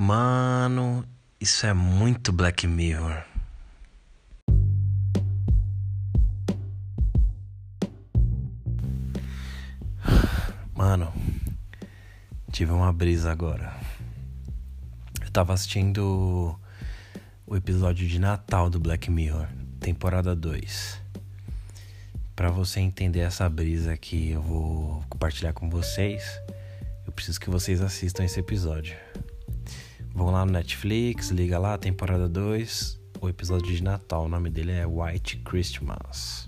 Mano, isso é muito Black Mirror. Mano, tive uma brisa agora. Eu tava assistindo o episódio de Natal do Black Mirror, temporada 2. Para você entender essa brisa que eu vou compartilhar com vocês, eu preciso que vocês assistam esse episódio. Vão lá no Netflix, liga lá, temporada 2, o episódio de Natal. O nome dele é White Christmas.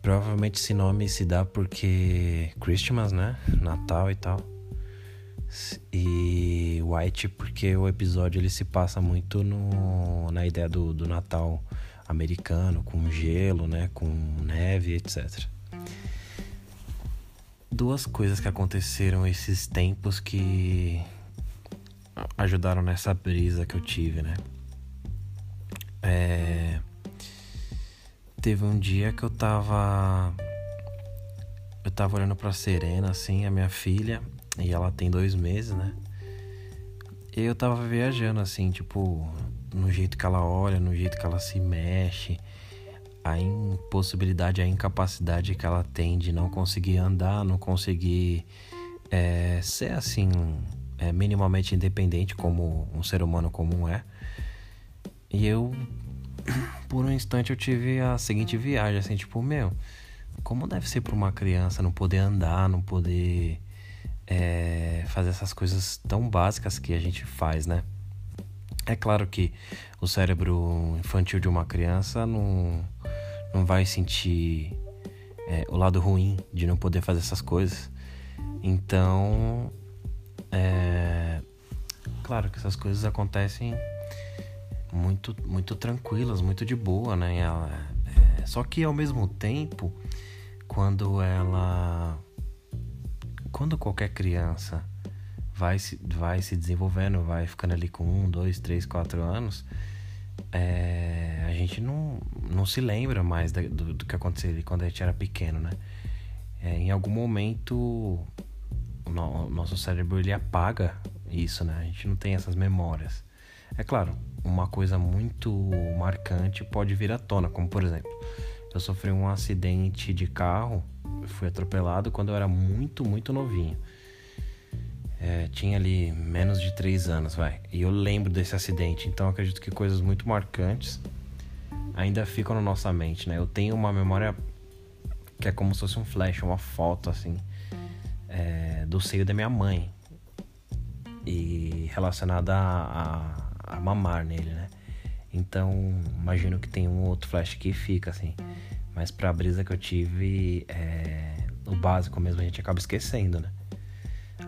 Provavelmente esse nome se dá porque Christmas, né? Natal e tal. E White porque o episódio ele se passa muito no, na ideia do, do Natal americano, com gelo, né? Com neve, etc. Duas coisas que aconteceram esses tempos que ajudaram nessa brisa que eu tive, né? É... Teve um dia que eu tava. Eu tava olhando pra Serena, assim, a minha filha, e ela tem dois meses, né? E eu tava viajando, assim, tipo, no jeito que ela olha, no jeito que ela se mexe, a impossibilidade, a incapacidade que ela tem de não conseguir andar, não conseguir é, ser assim é, minimamente independente como um ser humano comum é. E eu, por um instante, eu tive a seguinte viagem, assim, tipo, meu, como deve ser para uma criança não poder andar, não poder é, fazer essas coisas tão básicas que a gente faz, né? É claro que o cérebro infantil de uma criança não, não vai sentir é, o lado ruim de não poder fazer essas coisas. Então, é, claro que essas coisas acontecem muito, muito tranquilas, muito de boa, né? Ela, é, só que ao mesmo tempo, quando ela. Quando qualquer criança vai se, vai se desenvolvendo, vai ficando ali com um, dois, três, quatro anos, é, a gente não, não se lembra mais do, do que aconteceu ali quando a gente era pequeno, né? É, em algum momento o nosso cérebro ele apaga isso, né? A gente não tem essas memórias. É claro, uma coisa muito marcante pode vir à tona, como por exemplo, eu sofri um acidente de carro, fui atropelado quando eu era muito, muito novinho. É, tinha ali menos de 3 anos, vai. E eu lembro desse acidente, então acredito que coisas muito marcantes ainda ficam na nossa mente, né? Eu tenho uma memória que é como se fosse um flash, uma foto assim é, do seio da minha mãe e relacionada a, a, mamar nele, né? Então, imagino que tem um outro flash que fica assim. Mas pra brisa que eu tive, é, o básico mesmo a gente acaba esquecendo, né?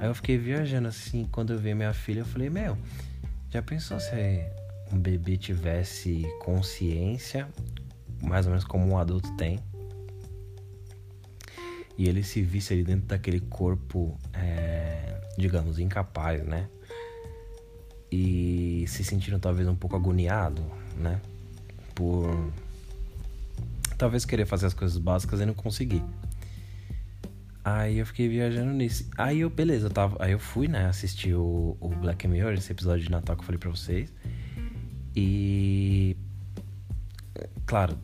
Aí eu fiquei viajando assim, quando eu vi minha filha, eu falei, meu, já pensou se um bebê tivesse consciência, mais ou menos como um adulto tem? E ele se visse ali dentro daquele corpo, é, digamos, incapaz, né? E se sentindo talvez um pouco agoniado, né? Por talvez querer fazer as coisas básicas e não conseguir. Aí eu fiquei viajando nisso. Aí eu, beleza, eu tava, aí eu fui, né, assistir o, o Black Mirror, esse episódio de Natal que eu falei pra vocês. E. Claro,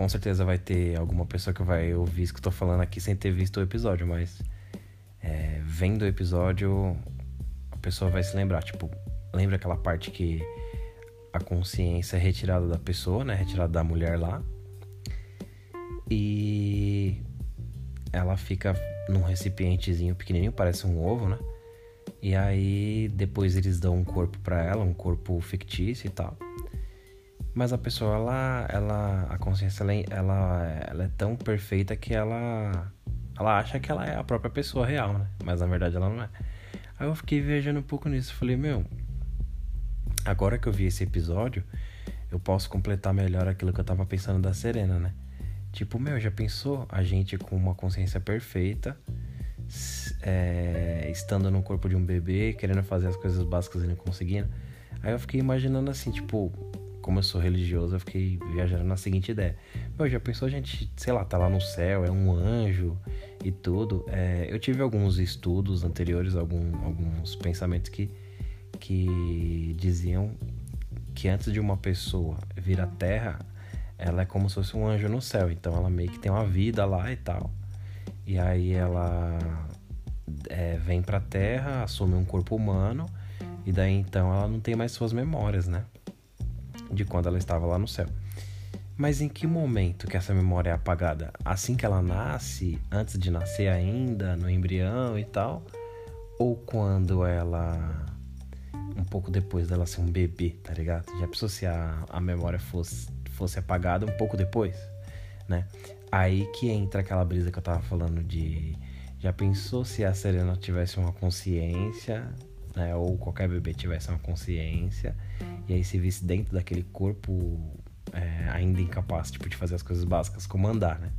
com certeza vai ter alguma pessoa que vai ouvir isso que eu tô falando aqui sem ter visto o episódio, mas é, vendo o episódio, a pessoa vai se lembrar. Tipo, lembra aquela parte que a consciência é retirada da pessoa, né? Retirada da mulher lá. E ela fica num recipientezinho pequenininho, parece um ovo, né? E aí depois eles dão um corpo para ela, um corpo fictício e tal. Mas a pessoa, ela, ela a consciência, ela, ela, ela é tão perfeita que ela, ela acha que ela é a própria pessoa real, né? Mas na verdade ela não é. Aí eu fiquei viajando um pouco nisso. Falei, meu, agora que eu vi esse episódio, eu posso completar melhor aquilo que eu tava pensando da Serena, né? Tipo, meu, já pensou a gente com uma consciência perfeita, é, estando no corpo de um bebê, querendo fazer as coisas básicas e não conseguindo? Aí eu fiquei imaginando assim, tipo, como eu sou religioso, eu fiquei viajando na seguinte ideia. Meu, já pensou a gente, sei lá, tá lá no céu, é um anjo e tudo. É, eu tive alguns estudos anteriores, algum, alguns pensamentos que, que diziam que antes de uma pessoa vir à Terra, ela é como se fosse um anjo no céu. Então ela meio que tem uma vida lá e tal. E aí ela é, vem pra Terra, assume um corpo humano. E daí então ela não tem mais suas memórias, né? De quando ela estava lá no céu. Mas em que momento que essa memória é apagada? Assim que ela nasce, antes de nascer ainda, no embrião e tal? Ou quando ela um pouco depois dela ser um bebê, tá ligado? Já pensou se a, a memória fosse, fosse apagada um pouco depois, né? Aí que entra aquela brisa que eu tava falando de. Já pensou se a Serena tivesse uma consciência, né? Ou qualquer bebê tivesse uma consciência, e aí se visse dentro daquele corpo é, ainda incapaz tipo, de fazer as coisas básicas como andar, né?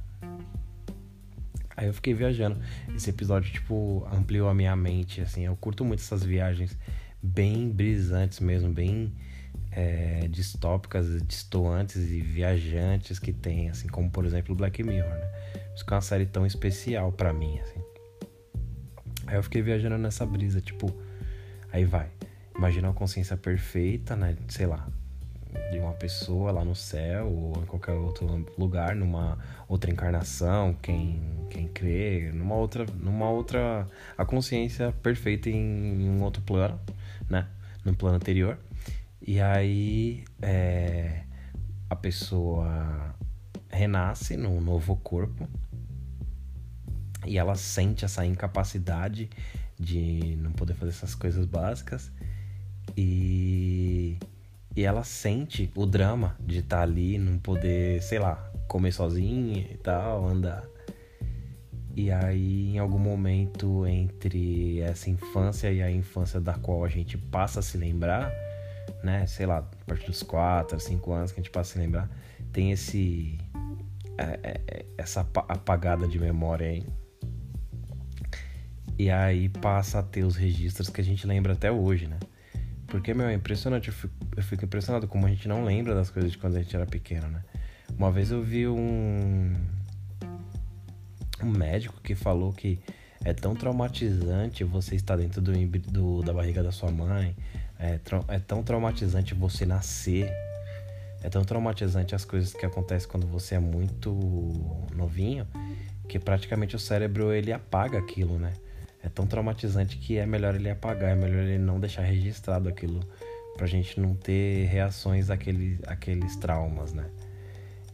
Aí eu fiquei viajando. Esse episódio, tipo, ampliou a minha mente, assim. Eu curto muito essas viagens bem brisantes mesmo, bem é, distópicas, distoantes e viajantes que tem, assim, como por exemplo Black Mirror, né? Isso que é uma série tão especial para mim, assim. Aí eu fiquei viajando nessa brisa, tipo, aí vai. Imagina uma consciência perfeita, né? Sei lá, de uma pessoa lá no céu ou em qualquer outro lugar, numa outra encarnação, quem quem crê, numa outra numa outra a consciência perfeita em, em um outro plano né? No plano anterior. E aí é, a pessoa renasce num novo corpo e ela sente essa incapacidade de não poder fazer essas coisas básicas e, e ela sente o drama de estar tá ali, não poder, sei lá, comer sozinha e tal, andar. E aí, em algum momento entre essa infância e a infância da qual a gente passa a se lembrar, né? Sei lá, a partir dos 4, 5 anos que a gente passa a se lembrar, tem esse. É, é, é, essa apagada de memória aí. E aí passa a ter os registros que a gente lembra até hoje, né? Porque, meu, é impressionante. Eu fico, eu fico impressionado como a gente não lembra das coisas de quando a gente era pequeno, né? Uma vez eu vi um um médico que falou que é tão traumatizante você estar dentro do, do da barriga da sua mãe, é, é, tão traumatizante você nascer, é tão traumatizante as coisas que acontecem quando você é muito novinho, que praticamente o cérebro ele apaga aquilo, né? É tão traumatizante que é melhor ele apagar, é melhor ele não deixar registrado aquilo pra gente não ter reações àquele, àqueles traumas, né?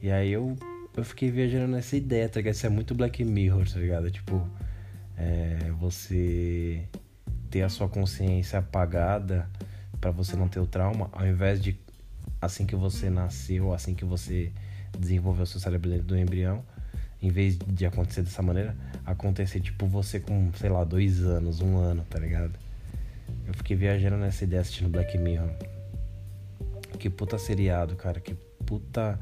E aí eu eu fiquei viajando nessa ideia, tá ligado? Isso é muito Black Mirror, tá ligado? Tipo, é, você ter a sua consciência apagada para você não ter o trauma, ao invés de assim que você nasceu, assim que você desenvolveu seu cérebro dentro do embrião, em vez de acontecer dessa maneira, acontecer tipo você com, sei lá, dois anos, um ano, tá ligado? Eu fiquei viajando nessa ideia assistindo Black Mirror. Que puta seriado, cara. Que puta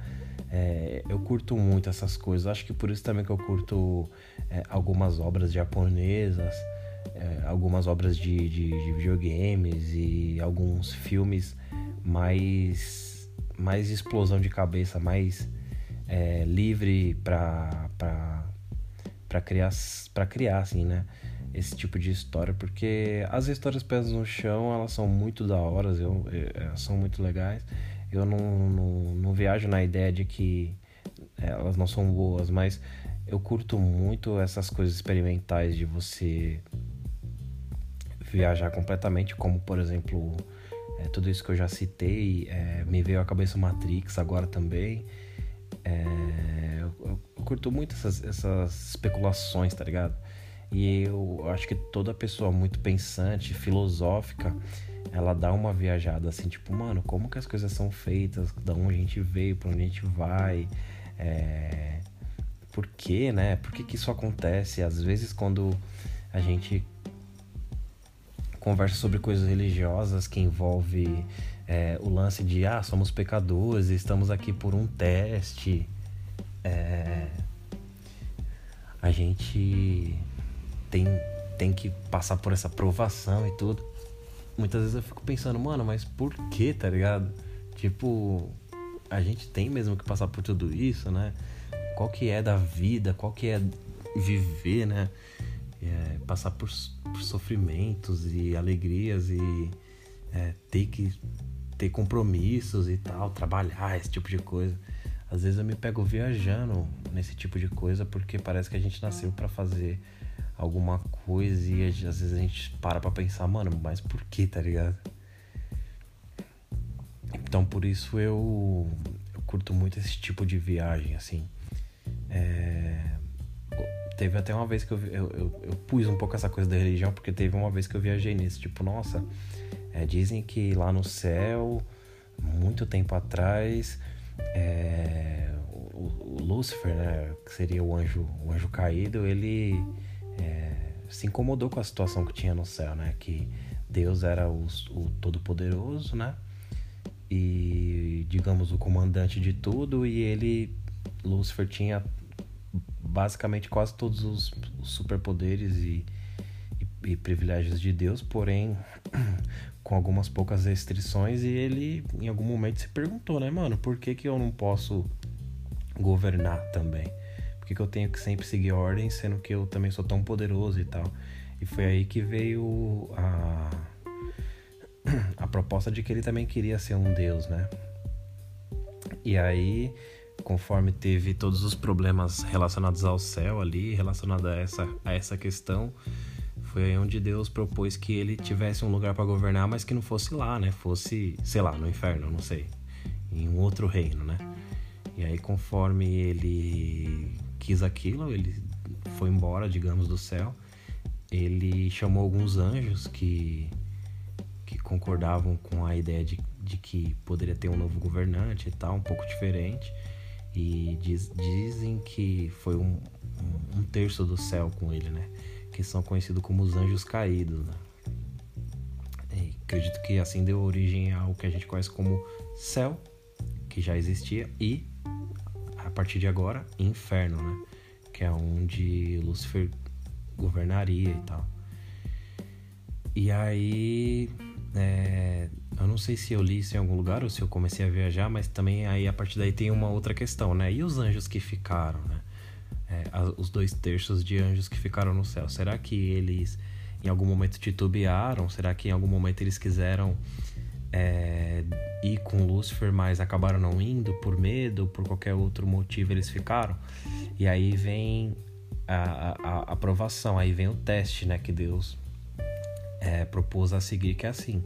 é, eu curto muito essas coisas. Acho que por isso também que eu curto é, algumas obras japonesas, é, algumas obras de, de, de, videogames e alguns filmes mais, mais explosão de cabeça, mais é, livre para para criar para criar assim, né? Esse tipo de história, porque as histórias pés no chão elas são muito da hora, eu, eu, são muito legais eu não, não, não viajo na ideia de que elas não são boas, mas eu curto muito essas coisas experimentais de você viajar completamente, como por exemplo, é, tudo isso que eu já citei, é, me veio à cabeça Matrix agora também. É, eu, eu, curto muito essas, essas especulações, tá ligado? E eu acho que toda pessoa muito pensante, filosófica, ela dá uma viajada assim, tipo, mano, como que as coisas são feitas, da onde a gente veio, para onde a gente vai, é... por quê, né? Por que, que isso acontece? Às vezes quando a gente conversa sobre coisas religiosas que envolve é, o lance de ah, somos pecadores, estamos aqui por um teste. É... A gente tem, tem que passar por essa provação e tudo muitas vezes eu fico pensando, mano, mas por que, tá ligado? Tipo, a gente tem mesmo que passar por tudo isso, né? Qual que é da vida, qual que é viver, né? É, passar por, por, sofrimentos e alegrias e é, ter que ter compromissos e tal, trabalhar, esse tipo de coisa. Às vezes eu me pego viajando nesse tipo de coisa porque parece que a gente nasceu para fazer alguma coisa e às vezes a gente para pra pensar, mano, mas por que, tá ligado? Então por isso eu, eu curto muito esse tipo de viagem, assim. É... Teve até uma vez que eu, eu, eu, eu, pus um pouco essa coisa da religião, porque teve uma vez que eu viajei nisso, tipo, nossa, é, dizem que lá no céu, muito tempo atrás, é, o, o, Lúcifer, né, que seria o anjo, o anjo caído, ele é, se incomodou com a situação que tinha no céu, né? Que Deus era o, o Todo-Poderoso, né? E, digamos, o comandante de tudo, e ele, Lúcifer, tinha basicamente quase todos os, superpoderes e, e, e privilégios de Deus, porém com algumas poucas restrições, e ele em algum momento se perguntou, né, mano, por que, que eu não posso governar também? Por que, que eu tenho que sempre seguir ordens, sendo que eu também sou tão poderoso e tal? E foi aí que veio a, a proposta de que ele também queria ser um deus, né? E aí, conforme teve todos os problemas relacionados ao céu ali, relacionado a essa, a essa questão, foi onde Deus propôs que ele tivesse um lugar para governar, mas que não fosse lá, né? Fosse, sei lá, no inferno, não sei, em um outro reino, né? E aí, conforme ele quis aquilo, ele foi embora, digamos, do céu. Ele chamou alguns anjos que, que concordavam com a ideia de, de que poderia ter um novo governante e tal, um pouco diferente. E diz, dizem que foi um, um, um, terço do céu com ele, né? Que são conhecidos como os anjos caídos, né? E acredito que assim deu origem ao que a gente conhece como céu, que já existia, e a partir de agora, inferno, né? Que é onde Lúcifer governaria e tal. E aí, é, eu não sei se eu li isso em algum lugar ou se eu comecei a viajar, mas também aí a partir daí tem uma outra questão, né? E os anjos que ficaram, né? É, os dois terços de anjos que ficaram no céu. Será que eles em algum momento titubearam? Será que em algum momento eles quiseram é, ir com Lúcifer, mas acabaram não indo por medo, por qualquer outro motivo eles ficaram. E aí vem a, a, a aprovação, aí vem o teste, né, que Deus é, propôs a seguir, que é assim.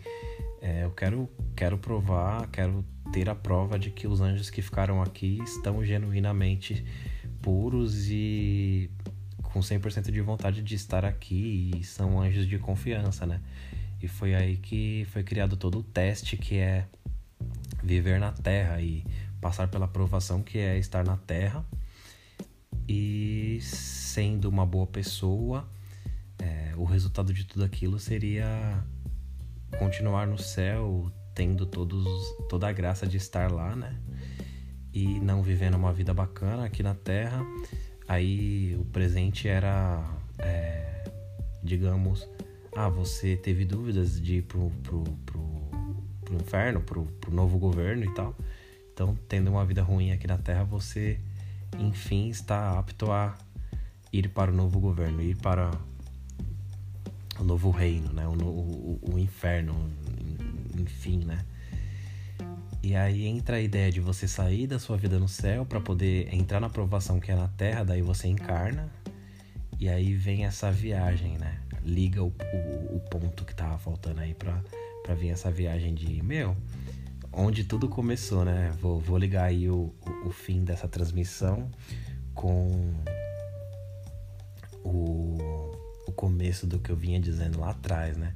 É, eu quero, quero provar, quero ter a prova de que os anjos que ficaram aqui estão genuinamente puros e com 100% de vontade de estar aqui e são anjos de confiança, né? E foi aí que foi criado todo o teste que é viver na Terra e passar pela provação que é estar na Terra e sendo uma boa pessoa, é, o resultado de tudo aquilo seria continuar no céu, tendo todos, toda a graça de estar lá, né? E não vivendo uma vida bacana aqui na Terra. Aí o presente era, é, digamos, ah, você teve dúvidas de ir pro, pro, pro, pro inferno, pro, pro novo governo e tal. Então, tendo uma vida ruim aqui na Terra, você, enfim, está apto a ir para o novo governo, ir para o novo reino, né? O, o, o inferno, enfim, né? E aí entra a ideia de você sair da sua vida no céu para poder entrar na aprovação que é na Terra, daí você encarna. E aí vem essa viagem, né? liga o, o, o ponto que tava faltando aí pra, pra vir essa viagem de, meu, onde tudo começou, né? Vou, vou ligar aí o, o, o fim dessa transmissão com o, o começo do que eu vinha dizendo lá atrás, né?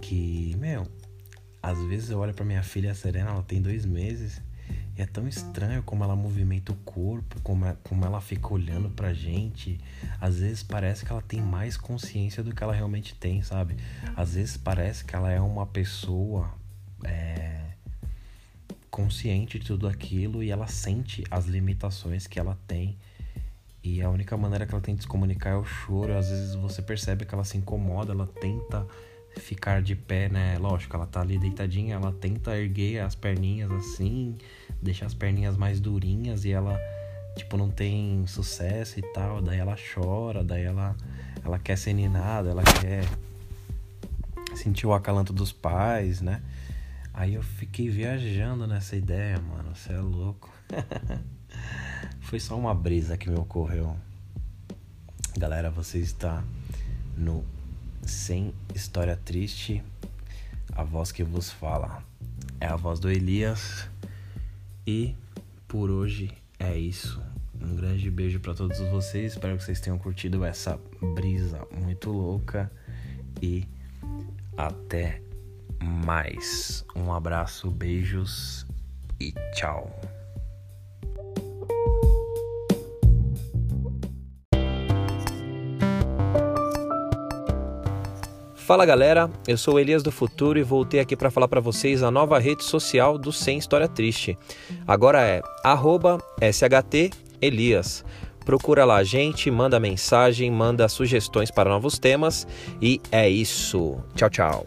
Que, meu, às vezes eu olho pra minha filha Serena, ela tem dois meses, e é tão estranho como ela movimenta o corpo, como, é, como ela fica olhando pra gente. Às vezes parece que ela tem mais consciência do que ela realmente tem, sabe? Às vezes parece que ela é uma pessoa é, consciente de tudo aquilo e ela sente as limitações que ela tem. E a única maneira que ela tem de se comunicar é o choro. Às vezes você percebe que ela se incomoda, ela tenta ficar de pé, né? Lógico, ela tá ali deitadinha, ela tenta erguer as perninhas assim, deixar as perninhas mais durinhas e ela, tipo, não tem sucesso e tal. Daí ela chora, daí ela, ela quer ser ninada, ela quer sentir o acalanto dos pais, né? Aí eu fiquei viajando nessa ideia, mano. Você é louco. Foi só uma brisa que me ocorreu. Galera, você está no Sem História Triste. A voz que vos fala é a voz do Elias. E por hoje é isso. Um grande beijo para todos vocês. Espero que vocês tenham curtido essa brisa muito louca. E até mais. Um abraço, beijos e tchau. Fala galera, eu sou Elias do Futuro e voltei aqui para falar para vocês a nova rede social do Sem História Triste. Agora é @shtelias. Procura lá a gente, manda mensagem, manda sugestões para novos temas e é isso. Tchau, tchau.